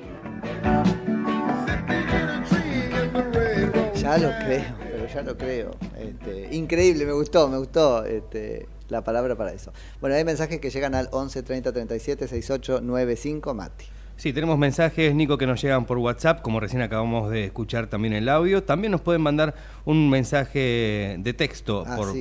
Ya lo creo, pero ya lo creo. Este, increíble, me gustó, me gustó este, la palabra para eso. Bueno, hay mensajes que llegan al 11 30 37 68 95, Mati. Sí, tenemos mensajes, Nico, que nos llegan por WhatsApp, como recién acabamos de escuchar también el audio. También nos pueden mandar un mensaje de texto por,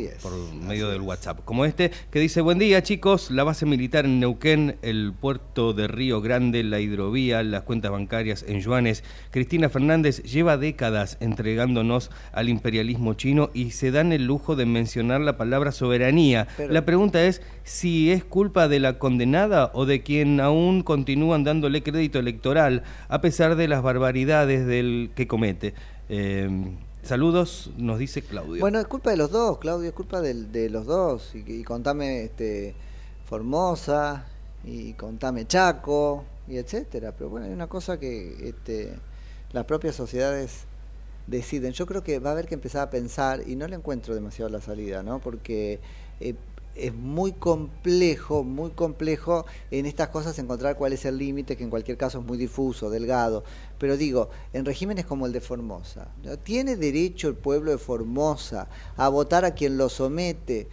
medio del WhatsApp, como este, que dice, buen día chicos, la base militar en Neuquén, el puerto de Río Grande, la hidrovía, las cuentas bancarias en yuanes. Cristina Fernández lleva décadas entregándonos al imperialismo chino y se dan el lujo de mencionar la palabra soberanía. Pero- la pregunta es si es culpa de la condenada o de quien aún continúan dándole crédito electoral a pesar de las barbaridades del que comete. Eh, saludos, nos dice Claudio. Bueno, es culpa de los dos, Claudio, es culpa de, los dos. Y, y contame este, Formosa, y contame Chaco, y etcétera. Pero bueno, hay una cosa que este, las propias sociedades deciden. Yo creo que va a haber que empezar a pensar, y no le encuentro demasiado la salida, ¿no? Porque eh, es muy complejo, muy complejo en estas cosas encontrar cuál es el límite, que en cualquier caso es muy difuso, delgado. Pero digo, en regímenes como el de Formosa. ¿tiene derecho el pueblo de Formosa a votar a quien lo somete?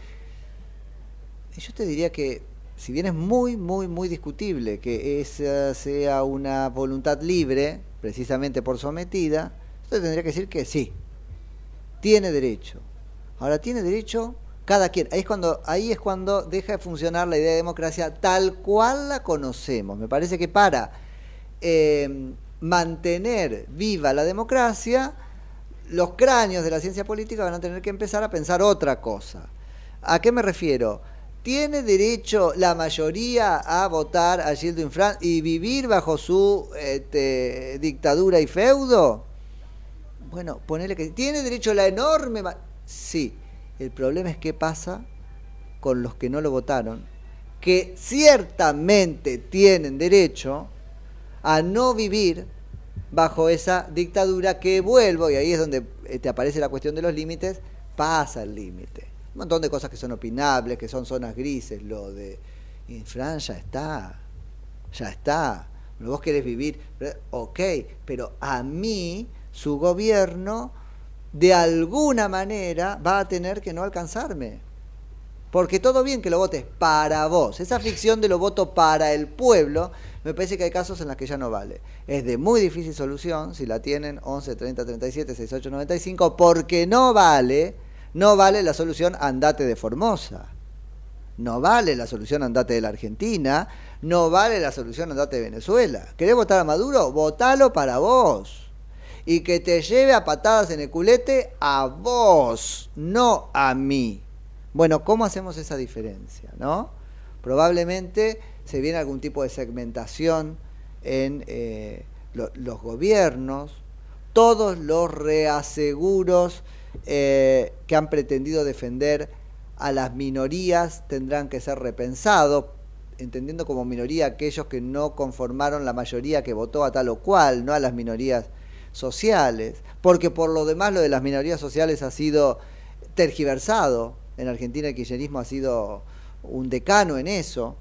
Yo te diría que, si bien es muy, muy, muy discutible que esa sea una voluntad libre, precisamente por sometida, usted tendría que decir que sí, tiene derecho. Ahora, tiene derecho cada quien. Ahí es cuando, ahí es cuando deja de funcionar la idea de democracia tal cual la conocemos. Me parece que para eh, mantener viva la democracia, los cráneos de la ciencia política van a tener que empezar a pensar otra cosa. ¿A qué me refiero? ¿Tiene derecho la mayoría a votar a Gildo Infran y vivir bajo su este, dictadura y feudo? Bueno, ponele que tiene derecho la enorme... Sí, el problema es qué pasa con los que no lo votaron, que ciertamente tienen derecho a no vivir bajo esa dictadura que vuelvo, y ahí es donde eh, te aparece la cuestión de los límites, pasa el límite. Un montón de cosas que son opinables, que son zonas grises, lo de Infran ya está, ya está. Vos querés vivir, ok, pero a mí su gobierno de alguna manera va a tener que no alcanzarme. Porque todo bien que lo votes para vos. Esa ficción de lo voto para el pueblo, me parece que hay casos en los que ya no vale. Es de muy difícil solución, si la tienen 11, 30, 37, 68, 95, porque no vale, no vale la solución andate de Formosa. No vale la solución andate de la Argentina, no vale la solución andate de Venezuela. ¿Querés votar a Maduro? Votalo para vos. Y que te lleve a patadas en el culete a vos, no a mí. Bueno, ¿cómo hacemos esa diferencia? ¿no? Probablemente se viene algún tipo de segmentación en eh, lo- los gobiernos, todos los reaseguros eh, que han pretendido defender a las minorías tendrán que ser repensados, entendiendo como minoría aquellos que no conformaron la mayoría que votó a tal o cual, no a las minorías sociales, porque por lo demás lo de las minorías sociales ha sido tergiversado. En Argentina el kirchnerismo ha sido un decano en eso.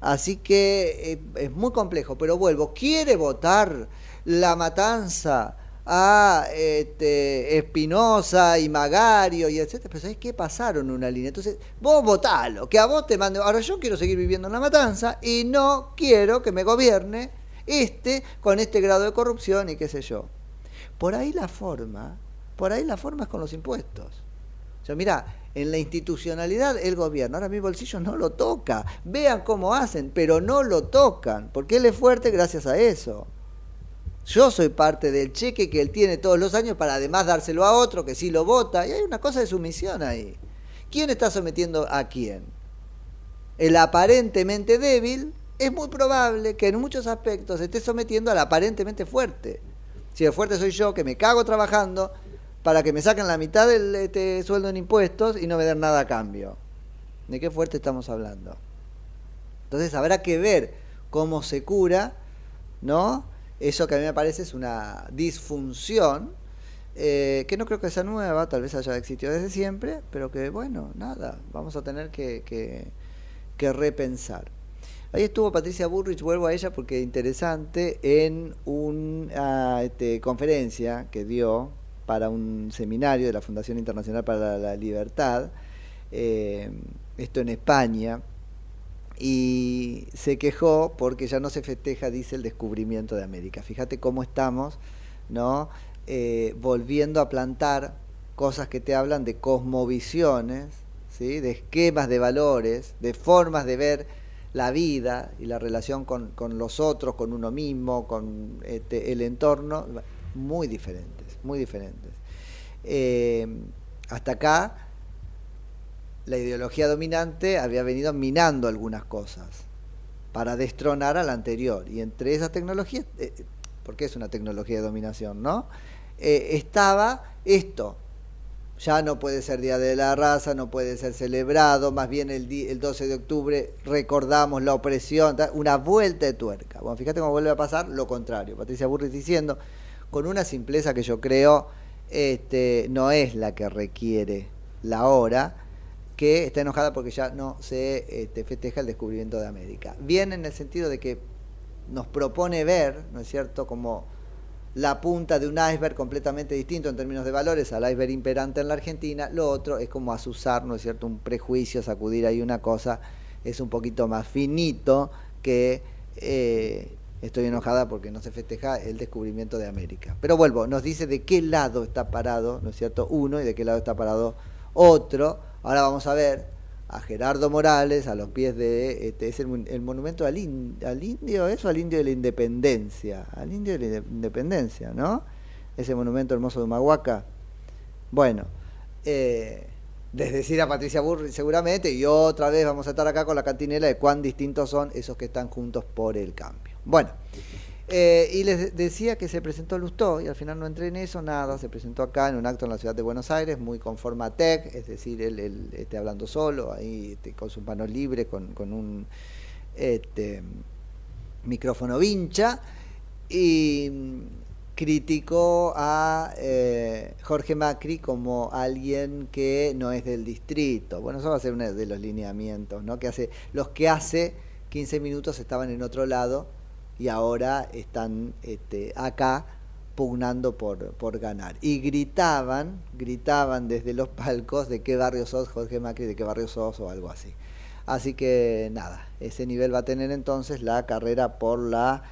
Así que eh, es muy complejo, pero vuelvo, quiere votar la matanza a este, Espinosa y Magario y etcétera, pero ¿sabes qué? Pasaron una línea. Entonces, vos votalo, que a vos te mande. Ahora yo quiero seguir viviendo en la matanza y no quiero que me gobierne este con este grado de corrupción y qué sé yo. Por ahí la forma, por ahí la forma es con los impuestos. O sea, mira, en la institucionalidad el gobierno, ahora mi bolsillo no lo toca. Vean cómo hacen, pero no lo tocan, porque él es fuerte gracias a eso. Yo soy parte del cheque que él tiene todos los años para además dárselo a otro que sí lo vota. Y hay una cosa de sumisión ahí. ¿Quién está sometiendo a quién? El aparentemente débil es muy probable que en muchos aspectos se esté sometiendo al aparentemente fuerte. Si el fuerte soy yo, que me cago trabajando para que me saquen la mitad del este, sueldo en impuestos y no me den nada a cambio. ¿De qué fuerte estamos hablando? Entonces habrá que ver cómo se cura, ¿no? Eso que a mí me parece es una disfunción, eh, que no creo que sea nueva, tal vez haya existido desde siempre, pero que bueno, nada, vamos a tener que, que, que repensar. Ahí estuvo Patricia Burrich, vuelvo a ella porque es interesante, en una este, conferencia que dio para un seminario de la Fundación Internacional para la Libertad, eh, esto en España, y se quejó porque ya no se festeja, dice, el descubrimiento de América. Fíjate cómo estamos, ¿no? Eh, volviendo a plantar cosas que te hablan de cosmovisiones, ¿sí? de esquemas de valores, de formas de ver la vida y la relación con, con los otros, con uno mismo, con este, el entorno, muy diferentes, muy diferentes. Eh, hasta acá, la ideología dominante había venido minando algunas cosas para destronar a la anterior. Y entre esas tecnologías, eh, porque es una tecnología de dominación, ¿no? Eh, estaba esto. Ya no puede ser Día de la Raza, no puede ser celebrado, más bien el, el 12 de octubre recordamos la opresión, una vuelta de tuerca. Bueno, fíjate cómo vuelve a pasar lo contrario. Patricia Burris diciendo, con una simpleza que yo creo este, no es la que requiere la hora, que está enojada porque ya no se este, festeja el descubrimiento de América. Bien en el sentido de que nos propone ver, ¿no es cierto?, como la punta de un iceberg completamente distinto en términos de valores al iceberg imperante en la Argentina, lo otro es como asusar, ¿no es cierto?, un prejuicio, sacudir ahí una cosa, es un poquito más finito que eh, estoy enojada porque no se festeja el descubrimiento de América. Pero vuelvo, nos dice de qué lado está parado, ¿no es cierto?, uno y de qué lado está parado otro. Ahora vamos a ver a Gerardo Morales a los pies de este es el, mon- el monumento al, al indio eso al indio de la independencia al indio de la inde- independencia no ese monumento hermoso de Humahuaca. Bueno eh, desdecir a Patricia Burri seguramente y otra vez vamos a estar acá con la cantinela de cuán distintos son esos que están juntos por el cambio. Bueno eh, y les de- decía que se presentó Lustó y al final no entré en eso, nada, se presentó acá en un acto en la ciudad de Buenos Aires, muy con forma tech, es decir, él, él, este, hablando solo, ahí este, con sus manos libres, con, con un este, micrófono vincha, y criticó a eh, Jorge Macri como alguien que no es del distrito. Bueno, eso va a ser uno de los lineamientos, ¿no? Que hace, los que hace 15 minutos estaban en otro lado y ahora están este, acá pugnando por, por ganar. Y gritaban, gritaban desde los palcos de qué barrio sos, Jorge Macri, de qué barrio sos o algo así. Así que nada, ese nivel va a tener entonces la carrera por la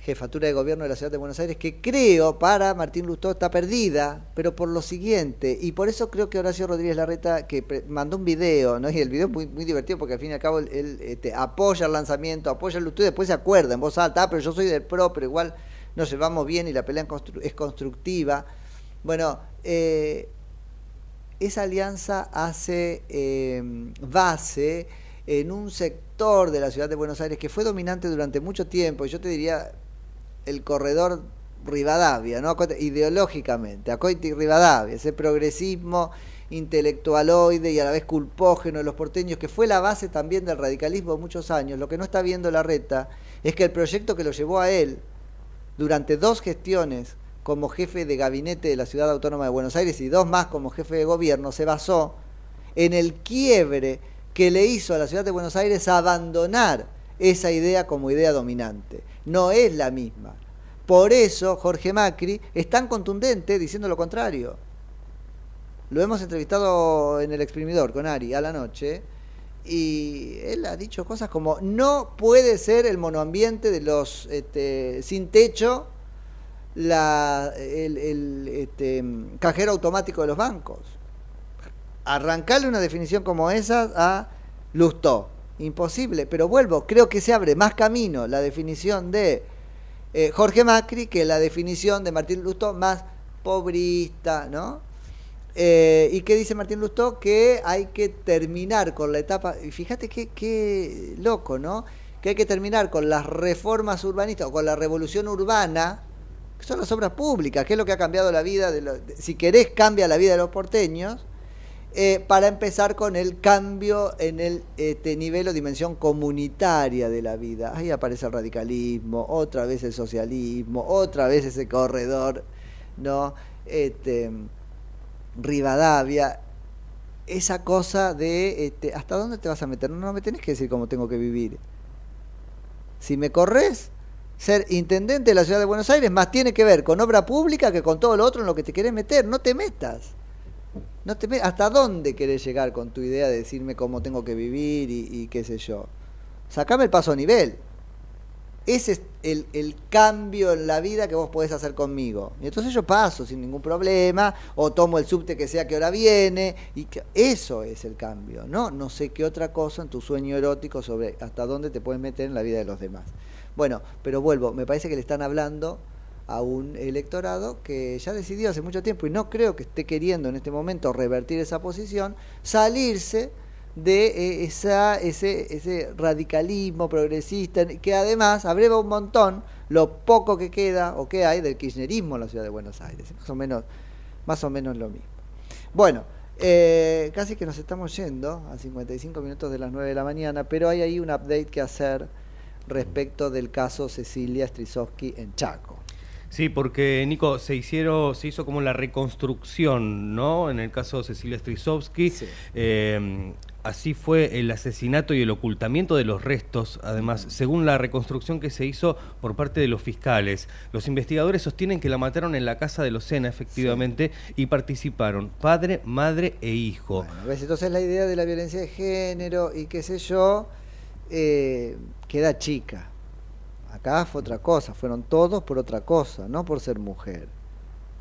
jefatura de gobierno de la ciudad de Buenos Aires, que creo para Martín Lustó está perdida, pero por lo siguiente, y por eso creo que Horacio Rodríguez Larreta, que mandó un video, ¿no? y el video es muy, divertido porque al fin y al cabo él, este, apoya el lanzamiento, apoya el Lustó y después se acuerda en voz alta, ah, pero yo soy del PRO, pero igual nos llevamos bien y la pelea es constructiva. Bueno, eh, esa alianza hace eh, base en un sector de la ciudad de Buenos Aires que fue dominante durante mucho tiempo, y yo te diría el corredor Rivadavia, ideológicamente, Acoite y Rivadavia, ese progresismo intelectualoide y a la vez culpógeno de los porteños, que fue la base también del radicalismo de muchos años. Lo que no está viendo la reta es que el proyecto que lo llevó a él durante dos gestiones como jefe de gabinete de la Ciudad Autónoma de Buenos Aires y dos más como jefe de gobierno, se basó en el quiebre que le hizo a la Ciudad de Buenos Aires abandonar esa idea como idea dominante. No es la misma. Por eso Jorge Macri es tan contundente diciendo lo contrario. Lo hemos entrevistado en el exprimidor con Ari a la noche y él ha dicho cosas como no puede ser el monoambiente de los este, sin techo la, el, este, cajero automático de los bancos. Arrancarle una definición como esa a Lustó. Imposible, pero vuelvo, creo que se abre más camino la definición de eh, Jorge Macri que la definición de Martín Lustó más pobrista, ¿no? Eh, ¿Y qué dice Martín Lustó? Que hay que terminar con la etapa, y fíjate qué, qué loco, ¿no? que hay que terminar con las reformas urbanistas o con la revolución urbana, que son las obras públicas, que es lo que ha cambiado la vida, de los, si querés cambia la vida de los porteños, eh, para empezar con el cambio en el este, nivel o dimensión comunitaria de la vida. Ahí aparece el radicalismo, otra vez el socialismo, otra vez ese corredor, ¿no? Este, Rivadavia, esa cosa de este, ¿hasta dónde te vas a meter? No, no me tenés que decir cómo tengo que vivir. Si me corres, ser intendente de la ciudad de Buenos Aires más tiene que ver con obra pública que con todo lo otro en lo que te querés meter. No te metas. No te ¿Hasta dónde querés llegar con tu idea de decirme cómo tengo que vivir y, qué sé yo? Sacame el paso a nivel. Ese es el, el cambio en la vida que vos podés hacer conmigo. Y entonces yo paso sin ningún problema, o tomo el subte que sea que hora viene, y que- eso es el cambio, ¿no? No sé qué otra cosa en tu sueño erótico sobre hasta dónde te puedes meter en la vida de los demás. Bueno, pero vuelvo, me parece que le están hablando a un electorado que ya decidió hace mucho tiempo y no creo que esté queriendo en este momento revertir esa posición, salirse de eh, esa, ese, ese radicalismo progresista que además abreva un montón lo poco que queda o que hay del kirchnerismo en la ciudad de Buenos Aires. Más o menos, más o menos lo mismo. Bueno, eh, casi que nos estamos yendo a 55 minutos de las 9 de la mañana, pero hay ahí un update que hacer respecto del caso Cecilia Strisowski en Chaco. Sí, porque Nico, se hicieron, se hizo como la reconstrucción, ¿no? En el caso de Cecilia Strisovsky. Eh, así fue el asesinato y el ocultamiento de los restos, además, según la reconstrucción que se hizo por parte de los fiscales. Los investigadores sostienen que la mataron en la casa de Locena, efectivamente, y participaron padre, madre e hijo. ¿Ves? Entonces la idea de la violencia de género y qué sé yo, eh, queda chica. Acá fue otra cosa, fueron todos por otra cosa, no por ser mujer,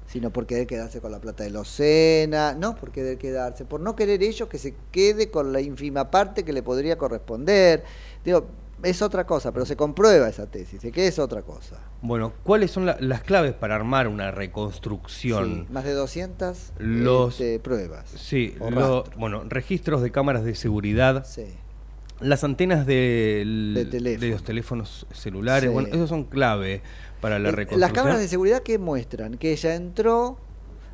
sino por querer quedarse con la plata de Locena, no por querer quedarse, por no querer ellos que se quede con la ínfima parte que le podría corresponder. Digo, es otra cosa, pero se comprueba esa tesis, de que es otra cosa. Bueno, ¿cuáles son la- las claves para armar una reconstrucción? Sí, más de 200 Los- este, pruebas. Sí, lo- bueno, registros de cámaras de seguridad. Sí. Las antenas del- De de, teléfono. los teléfonos celulares, Sí. bueno, esos son clave para la Eh, reconstrucción. Las cámaras de seguridad que muestran que ella entró,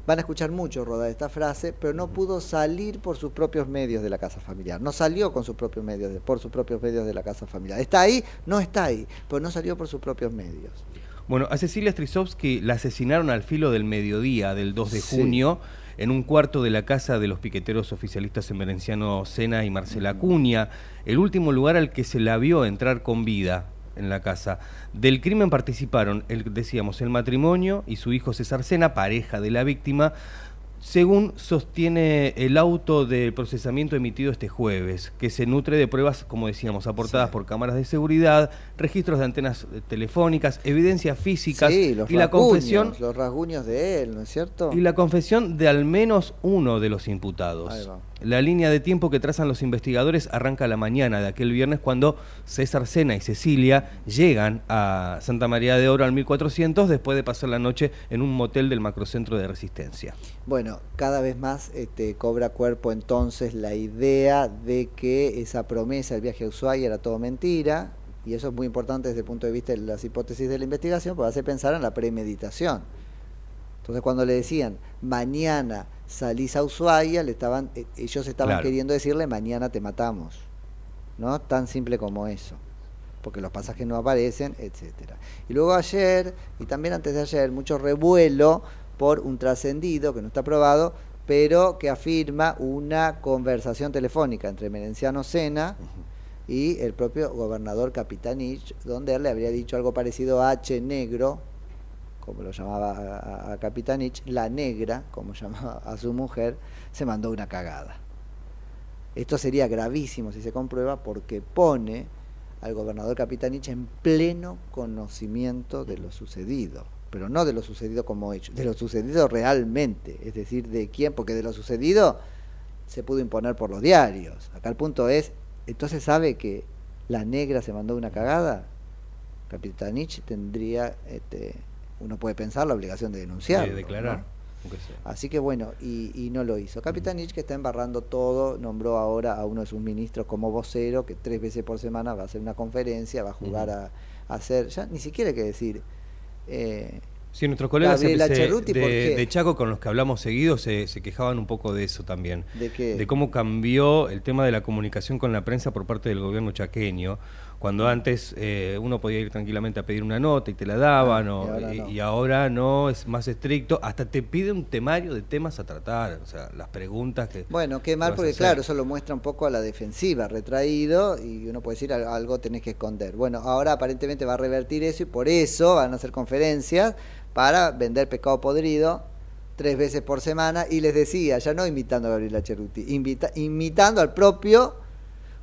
van a escuchar mucho rodar esta frase, pero no pudo salir por sus propios medios de la casa familiar. No salió con sus propios medios, por sus propios medios de la casa familiar. ¿Está ahí? No está ahí, pero no salió por sus propios medios. Bueno, a Cecilia Strisovsky la asesinaron al filo del mediodía del 2 de Sí. junio en un cuarto de la casa de los piqueteros oficialistas en Venenciano Sena y Marcela Acuña, el último lugar al que se la vio entrar con vida en la casa. Del crimen participaron, el, decíamos, el matrimonio y su hijo César Sena, pareja de la víctima, según sostiene el auto de procesamiento emitido este jueves, que se nutre de pruebas, como decíamos, aportadas por cámaras de seguridad, registros de antenas eh, telefónicas, evidencias físicas Sí, los y la confesión los rasguños de él, ¿no es cierto? y la confesión de al menos uno de los imputados. La línea de tiempo que trazan los investigadores arranca la mañana de aquel viernes cuando César Sena y Cecilia llegan a Santa María de Oro al 1400 después de pasar la noche en un motel del macrocentro de Resistencia. Bueno, cada vez más este, cobra cuerpo entonces la idea de que esa promesa, el viaje a Ushuaia, era todo mentira, y eso es muy importante desde el punto de vista de las hipótesis de la investigación, porque hace pensar en la premeditación. Entonces cuando le decían, mañana salís a Ushuaia, le estaban, eh, ellos estaban Claro. queriendo decirle, mañana te matamos. ¿No? Tan simple como eso. Porque los pasajes no aparecen, etcétera. Y luego ayer, y también antes de ayer, mucho revuelo por un trascendido que no está probado, pero que afirma una conversación telefónica entre Merenciano Sena y el propio gobernador Capitanich, donde él le habría dicho algo parecido a H negro, como lo llamaba a, a- a Capitanich, la negra, como llamaba a su mujer, se mandó una cagada. Esto sería gravísimo si se comprueba porque pone al gobernador Capitanich en pleno conocimiento de lo sucedido, pero no de lo sucedido como hecho, de lo sucedido realmente, es decir, de quién, porque de lo sucedido se pudo imponer por los diarios. Acá el punto es, entonces sabe que la negra se mandó una cagada, Capitanich tendría, este, uno puede pensar, la obligación de denunciar. De declarar. Así que bueno, y, y no lo hizo. Capitanich que está embarrando todo, nombró ahora a uno de sus ministros como vocero, que tres veces por semana va a hacer una conferencia, va a jugar a, a hacer, ya ni siquiera hay que decir... Eh, Sí, nuestros colegas Gabriela se- Cerruti, de, de Chaco con los que hablamos seguido se, se quejaban un poco de eso también. ¿De qué? cómo cambió el tema de la comunicación con la prensa por parte del gobierno chaqueño. Cuando antes eh, uno podía ir tranquilamente a pedir una nota y te la daban, Ah, o- y ahora y, no. y ahora no, es más estricto. Hasta te pide un temario de temas a tratar, o sea, las preguntas que. Bueno, qué mal, porque claro, eso lo muestra un poco a la defensiva, retraído, y uno puede decir "Al- algo tenés que esconder. Bueno, ahora aparentemente va a revertir eso y por eso van a hacer conferencias para vender pescado podrido tres veces por semana. Y les decía, ya no imitando a Gabriela Cheruti, invita- imitando al propio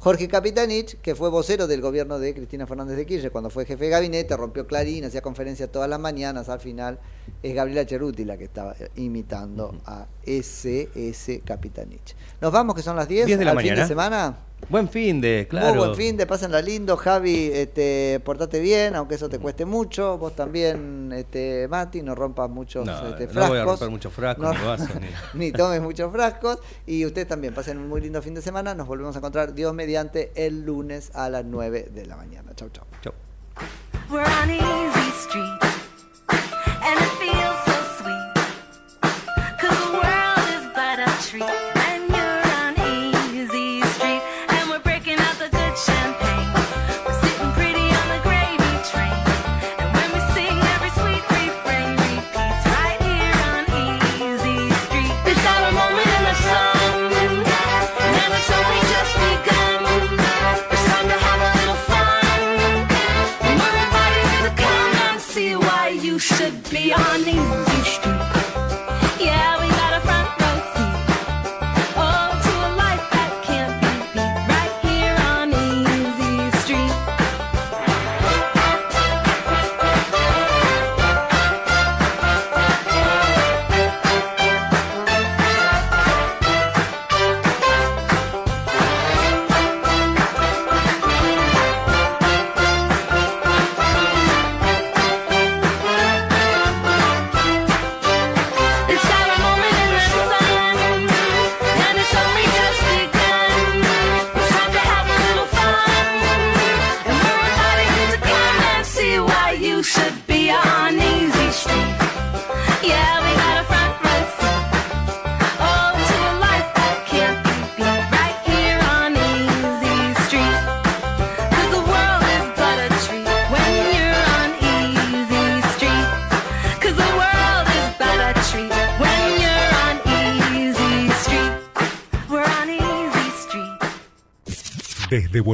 Jorge Capitanich, que fue vocero del gobierno de Cristina Fernández de Kirchner cuando fue jefe de gabinete, rompió Clarín, hacía conferencias todas las mañanas, al final es Gabriela Cheruti la que estaba imitando a ese, ese Capitanich. Nos vamos, que son las 10, 10 de la al fin mañana. de semana. Buen fin de, claro. Muy buen fin de, pásenla lindo, Javi, este, portate bien, aunque eso te cueste mucho, vos también, este, Mati, no rompas muchos No, este, no frascos. voy a romper muchos frascos, No- ni vasos, ni- ni tomes muchos frascos. Y ustedes también pasen un muy lindo fin de semana. Nos volvemos a encontrar, Dios mediante, el lunes a las 9 de la mañana. Chau, chau. Chau. We're